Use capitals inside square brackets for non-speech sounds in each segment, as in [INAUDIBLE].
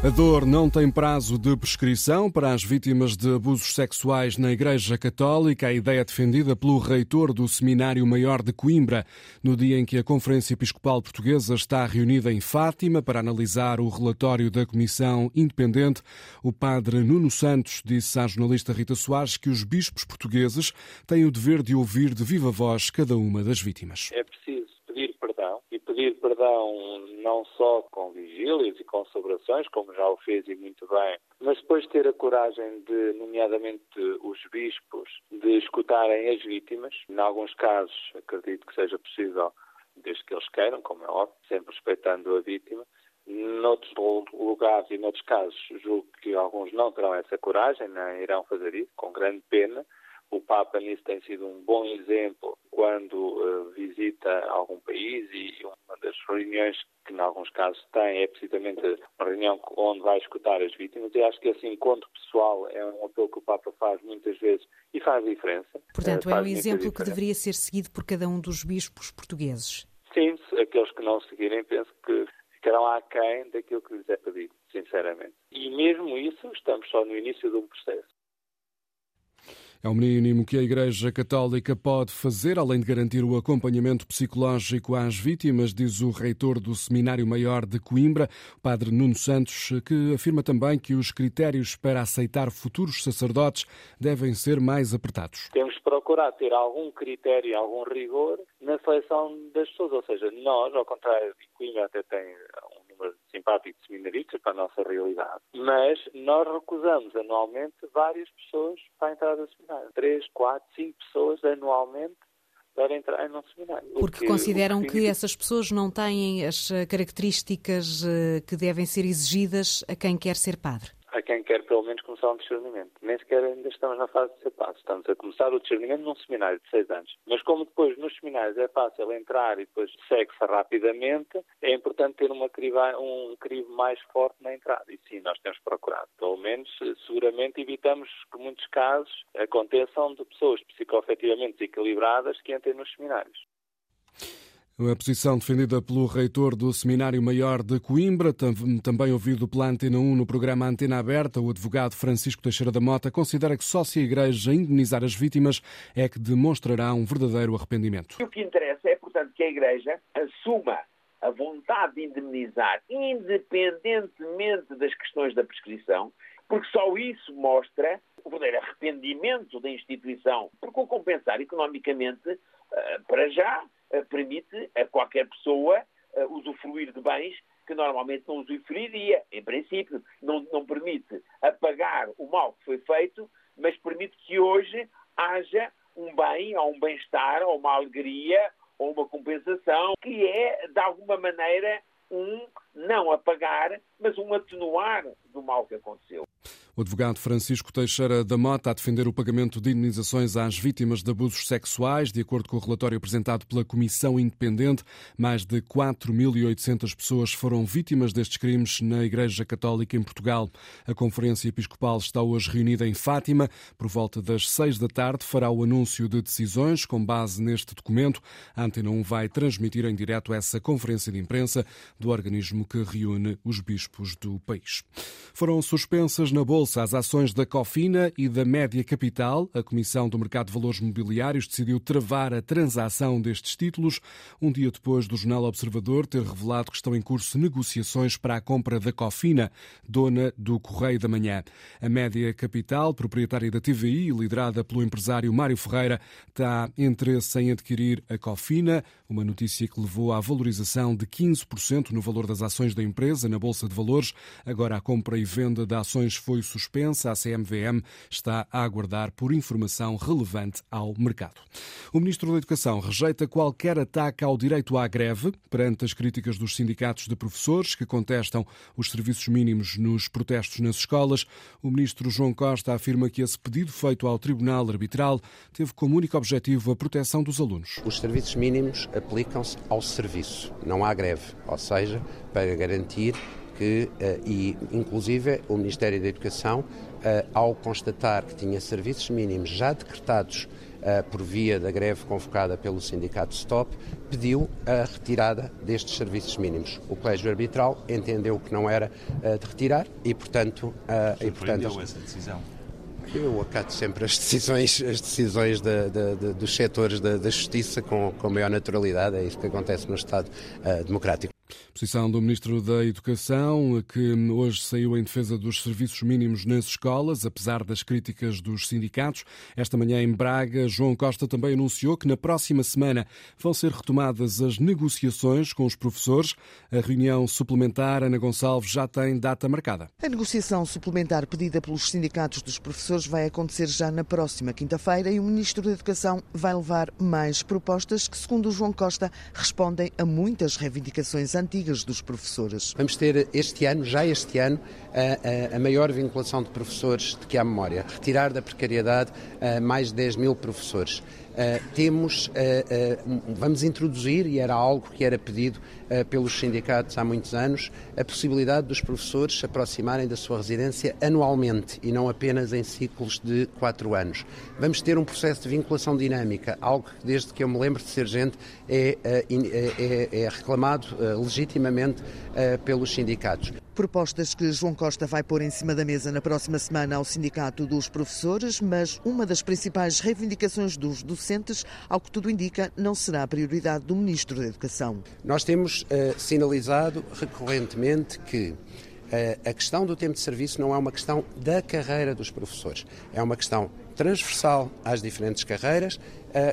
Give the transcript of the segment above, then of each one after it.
A dor não tem prazo de prescrição para as vítimas de abusos sexuais na Igreja Católica, a ideia defendida pelo reitor do Seminário Maior de Coimbra, no dia em que a Conferência Episcopal Portuguesa está reunida em Fátima para analisar o relatório da Comissão Independente. O padre Nuno Santos disse à jornalista Rita Soares que os bispos portugueses têm o dever de ouvir de viva voz cada uma das vítimas. É preciso pedir perdão e pedir perdão não só com vigílias e com celebrações, como já o fez e muito bem, mas depois ter a coragem de, nomeadamente os bispos, de escutarem as vítimas. Em alguns casos, acredito que seja possível, desde que eles queiram, como é óbvio, sempre respeitando a vítima. Noutros lugares e noutros casos, julgo que alguns não terão essa coragem, nem irão fazer isso, com grande pena. O Papa nisso tem sido um bom exemplo quando uh, visita algum país e uma das reuniões que, em alguns casos, tem é precisamente uma reunião onde vai escutar as vítimas. E acho que esse encontro pessoal é um apelo que o Papa faz muitas vezes e faz diferença. Portanto, uh, é um exemplo que deveria ser seguido por cada um dos bispos portugueses. Sim, aqueles que não seguirem, penso que ficarão aquém daquilo que lhes é pedido, sinceramente. E mesmo isso, estamos só no início de um processo. É o mínimo que a Igreja Católica pode fazer, além de garantir o acompanhamento psicológico às vítimas, diz o reitor do Seminário Maior de Coimbra, Padre Nuno Santos, que afirma também que os critérios para aceitar futuros sacerdotes devem ser mais apertados. Temos de procurar ter algum critério, algum rigor na seleção das pessoas, ou seja, nós, ao contrário de Coimbra até tem número simpático de seminaristas para a nossa realidade, mas nós recusamos anualmente várias pessoas para a entrada no seminário. Três, quatro, cinco pessoas anualmente para entrar num seminário. Porque que, consideram que, que essas pessoas não têm as características eh, que devem ser exigidas a quem quer ser padre quer pelo menos começar um discernimento. Nem sequer ainda estamos na fase de ser padre. Estamos a começar o discernimento num seminário de seis anos. Mas como depois nos seminários é fácil entrar e depois segue-se rapidamente, é importante ter uma um crivo mais forte na entrada. E sim, nós temos procurado. Pelo menos, seguramente, evitamos que muitos casos aconteçam de pessoas psicoafetivamente desequilibradas que entrem nos seminários. A posição defendida pelo reitor do Seminário Maior de Coimbra, também ouvido pela Antena 1 no programa Antena Aberta, o advogado Francisco Teixeira da Mota considera que só se a Igreja indemnizar as vítimas é que demonstrará um verdadeiro arrependimento. O que interessa é, portanto, que a Igreja assuma a vontade de indemnizar, independentemente das questões da prescrição, porque só isso mostra o verdadeiro arrependimento da instituição, porque o compensar economicamente, eh, para já, permite a qualquer pessoa eh, usufruir de bens que normalmente não usufruiria, em princípio. Não, não permite apagar o mal que foi feito, mas permite que hoje haja um bem, ou um bem-estar, ou uma alegria, ou uma compensação, que é, de alguma maneira, um não apagar, mas um atenuar mal que aconteceu. O advogado Francisco Teixeira da Mota a defender o pagamento de indenizações às vítimas de abusos sexuais. De acordo com o relatório apresentado pela Comissão Independente, mais de 4.800 pessoas foram vítimas destes crimes na Igreja Católica em Portugal. A Conferência Episcopal está hoje reunida em Fátima. Por volta das seis da tarde fará o anúncio de decisões com base neste documento. A Antena 1 vai transmitir em direto essa conferência de imprensa do organismo que reúne os bispos do país. Foram suspensas na Bolsa as ações da Cofina e da Média Capital. A Comissão do Mercado de Valores Mobiliários decidiu travar a transação destes títulos, um dia depois do Jornal Observador ter revelado que estão em curso negociações para a compra da Cofina, dona do Correio da Manhã. A Média Capital, proprietária da TVI, liderada pelo empresário Mário Ferreira, está interesse em adquirir a Cofina, uma notícia que levou à valorização de 15% no valor das ações da empresa na Bolsa de Valores. Agora a compra e venda de ações foi suspensa. A CMVM está a aguardar por informação relevante ao mercado. O Ministro da Educação rejeita qualquer ataque ao direito à greve perante as críticas dos sindicatos de professores que contestam os serviços mínimos nos protestos nas escolas. O Ministro João Costa afirma que esse pedido feito ao Tribunal Arbitral teve como único objetivo a proteção dos alunos. Os serviços mínimos aplicam-se ao serviço, não à greve, ou seja, para garantir que, e inclusive o Ministério da Educação, ao constatar que tinha serviços mínimos já decretados por via da greve convocada pelo sindicato Stop, pediu a retirada destes serviços mínimos. O Colégio Arbitral entendeu que não era de retirar e, portanto... e, portanto essa decisão? Eu acato sempre as decisões, as decisões de, de, de, dos setores da, justiça com, com maior naturalidade. É isso que acontece no Estado uh, democrático. Posição do Ministro da Educação, que hoje saiu em defesa dos serviços mínimos nas escolas, apesar das críticas dos sindicatos. Esta manhã em Braga, João Costa também anunciou que na próxima semana vão ser retomadas as negociações com os professores. A reunião suplementar, Ana Gonçalves, já tem data marcada. A negociação suplementar pedida pelos sindicatos dos professores vai acontecer já na próxima quinta-feira e o Ministro da Educação vai levar mais propostas que, segundo João Costa, respondem a muitas reivindicações antigas dos professores. Vamos ter este ano, já este ano, a, a, a maior vinculação de professores de que há memória. Retirar da precariedade mais de 10 mil professores. Uh, temos, uh, uh, vamos introduzir, e era algo que era pedido pelos sindicatos há muitos anos, a possibilidade dos professores se aproximarem da sua residência anualmente e não apenas em ciclos de quatro anos. Vamos ter um processo de vinculação dinâmica, algo que desde que eu me lembro de ser gente é, é, é reclamado legitimamente pelos sindicatos. Propostas que João Costa vai pôr em cima da mesa na próxima semana ao Sindicato dos Professores, mas uma das principais reivindicações dos docentes, ao que tudo indica, não será a prioridade do Ministro da Educação. Nós temos uh, sinalizado recorrentemente que uh, a questão do tempo de serviço não é uma questão da carreira dos professores, é uma questão transversal às diferentes carreiras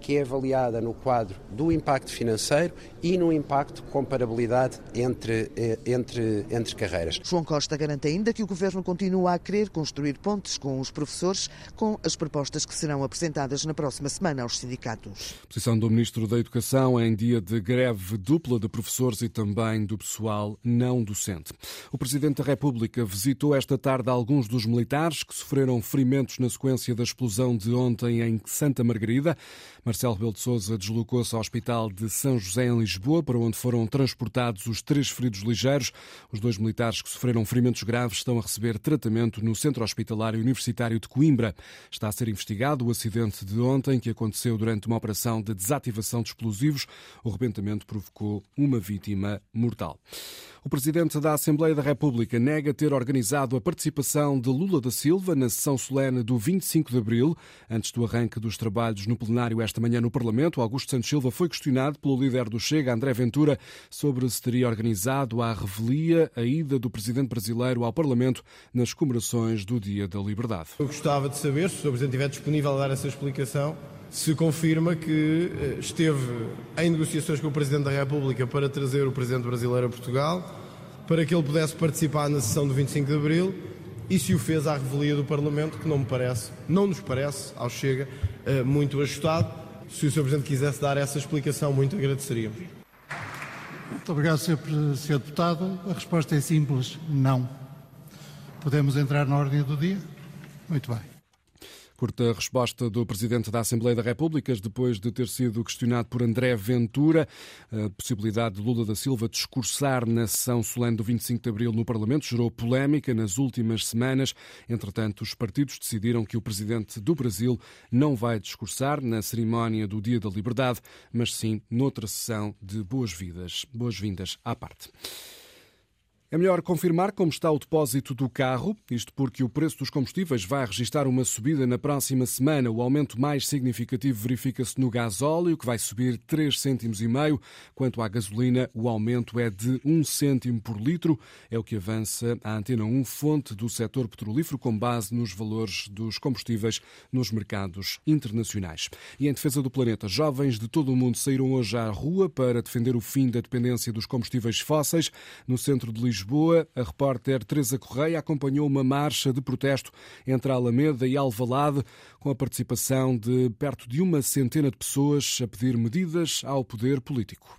que é avaliada no quadro do impacto financeiro e no impacto de comparabilidade entre, eh, entre, entre carreiras. João Costa garante ainda que o Governo continua a querer construir pontes com os professores com as propostas que serão apresentadas na próxima semana aos sindicatos. Posição do Ministro da Educação em dia de greve dupla de professores e também do pessoal não docente. O Presidente da República visitou esta tarde alguns dos militares que sofreram ferimentos na sequência da explosão de ontem em Santa Margarida. Marcelo Rebelo de Sousa deslocou-se ao Hospital de São José em Lisboa, para onde foram transportados os três feridos ligeiros. Os dois militares que sofreram ferimentos graves estão a receber tratamento no Centro Hospitalário Universitário de Coimbra. Está a ser investigado o acidente de ontem, que aconteceu durante uma operação de desativação de explosivos. O rebentamento provocou uma vítima mortal. O presidente da Assembleia da República nega ter organizado a participação de Lula da Silva na sessão solene do 25 de abril. Antes do arranque dos trabalhos no plenário esta manhã no Parlamento, Augusto Santos Silva foi questionado pelo líder do Chega, André Ventura, sobre se teria organizado à revelia a ida do presidente brasileiro ao Parlamento nas comemorações do Dia da Liberdade. Eu gostava de saber, se o Sr. Presidente estiver disponível a dar essa explicação, se confirma que eh, esteve em negociações com o Presidente da República para trazer o Presidente brasileiro a Portugal, para que ele pudesse participar na sessão do 25 de Abril e se o fez à revelia do Parlamento, que não me parece, não nos parece, ao Chega, eh, muito ajustado. Se o Sr. Presidente quisesse dar essa explicação, muito agradeceríamos. Muito obrigado, Sr. Deputado. A resposta é simples, não. Podemos entrar na ordem do dia? Muito bem. Curta resposta do Presidente da Assembleia da República, depois de ter sido questionado por André Ventura, a possibilidade de Lula da Silva discursar na sessão solene do 25 de Abril no Parlamento gerou polémica nas últimas semanas. Entretanto, os partidos decidiram que o Presidente do Brasil não vai discursar na cerimónia do Dia da Liberdade, mas sim noutra sessão de boas-vindas boas à parte. É melhor confirmar como está o depósito do carro, isto porque o preço dos combustíveis vai registrar uma subida na próxima semana. O aumento mais significativo verifica-se no gasóleo, que vai subir 3 cêntimos e meio. Quanto à gasolina, o aumento é de 1 cêntimo por litro. É o que avança a Antena 1, fonte do setor petrolífero, com base nos valores dos combustíveis nos mercados internacionais. E em defesa do planeta, jovens de todo o mundo saíram hoje à rua para defender o fim da dependência dos combustíveis fósseis. No centro de Lisboa, Lisboa, a repórter Teresa Correia acompanhou uma marcha de protesto entre Alameda e Alvalade, com a participação de perto de uma centena de pessoas a pedir medidas ao poder político.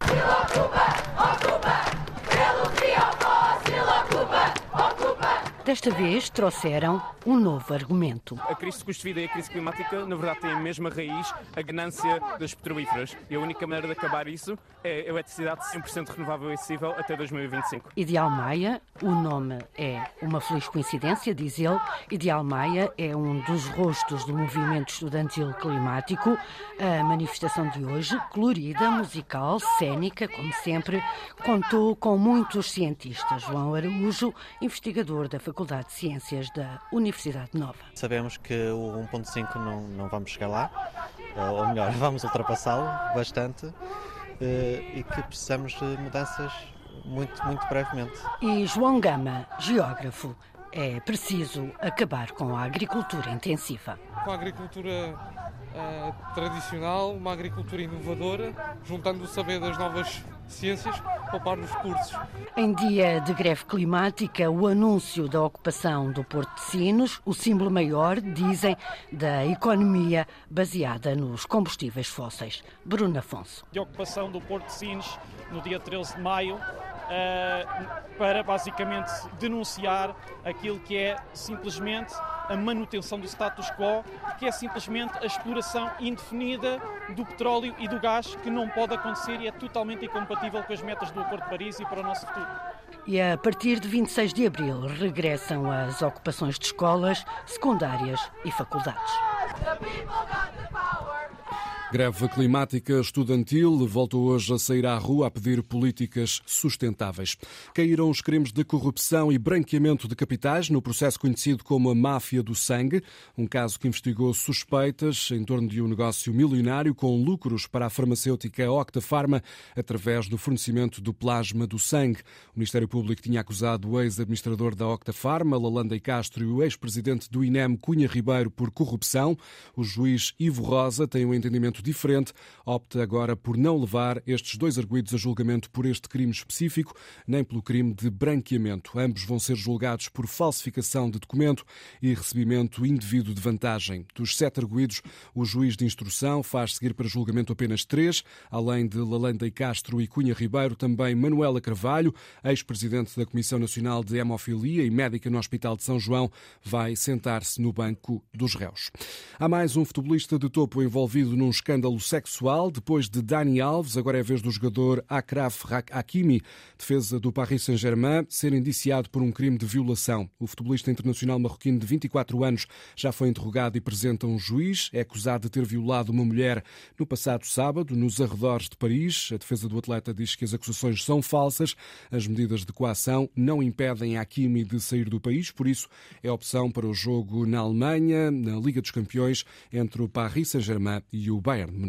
Desta vez trouxeram um novo argumento. A crise de custo de vida e a crise climática, na verdade, têm a mesma raiz, a ganância das petrolíferas. E a única maneira de acabar isso é a eletricidade 100% renovável e acessível até 2025. Ideal Maia, o nome é uma feliz coincidência, diz ele. Ideal Maia é um dos rostos do movimento estudantil climático. A manifestação de hoje, colorida, musical, cênica, como sempre, contou com muitos cientistas. João Araújo, investigador da Faculdade de Ciências da Universidade Nova. Sabemos que o 1.5 não, não vamos chegar lá, ou melhor, [LAUGHS] vamos ultrapassá-lo bastante eh, e que precisamos de mudanças muito, muito brevemente. E João Gama, geógrafo, é preciso acabar com a agricultura intensiva. Com a agricultura uh, tradicional, uma agricultura inovadora, juntando o saber das novas ciências, poupar nos recursos. Em dia de greve climática, o anúncio da ocupação do Porto de Sinos, o símbolo maior, dizem, da economia baseada nos combustíveis fósseis. Bruno Afonso. De ocupação do Porto de Sinos no dia 13 de maio, eh, para basicamente denunciar aquilo que é simplesmente a manutenção do status quo, que é simplesmente a exploração indefinida do petróleo e do gás, que não pode acontecer e é totalmente incompatível com as metas do Acordo de Paris e para o nosso futuro. E a partir de 26 de abril regressam as ocupações de escolas, secundárias e faculdades. Greve climática estudantil voltou hoje a sair à rua a pedir políticas sustentáveis. Caíram os crimes de corrupção e branqueamento de capitais no processo conhecido como a máfia do sangue, um caso que investigou suspeitas em torno de um negócio milionário com lucros para a farmacêutica Octafarma através do fornecimento do plasma do sangue. O Ministério Público tinha acusado o ex-administrador da Octafarma, Lalanda e Castro, e o ex-presidente do INEM, Cunha Ribeiro, por corrupção. O juiz Ivo Rosa tem um entendimento diferente, opta agora por não levar estes dois arguídos a julgamento por este crime específico, nem pelo crime de branqueamento. Ambos vão ser julgados por falsificação de documento e recebimento indevido de vantagem. Dos sete arguídos, o juiz de instrução faz seguir para julgamento apenas três, além de Lalanda e Castro e Cunha Ribeiro, também Manuela Carvalho, ex-presidente da Comissão Nacional de Hemofilia e médica no Hospital de São João, vai sentar-se no banco dos réus. Há mais um futebolista de topo envolvido num escândalo escândalo sexual. Depois de Dani Alves, agora é a vez do jogador Akraf Hakimi, defesa do Paris Saint-Germain, ser indiciado por um crime de violação. O futebolista internacional marroquino de 24 anos já foi interrogado e presente a um juiz. É acusado de ter violado uma mulher no passado sábado, nos arredores de Paris. A defesa do atleta diz que as acusações são falsas. As medidas de coação não impedem Hakimi de sair do país, por isso é opção para o jogo na Alemanha, na Liga dos Campeões, entre o Paris Saint-Germain e o Bayern. Bayern Munique.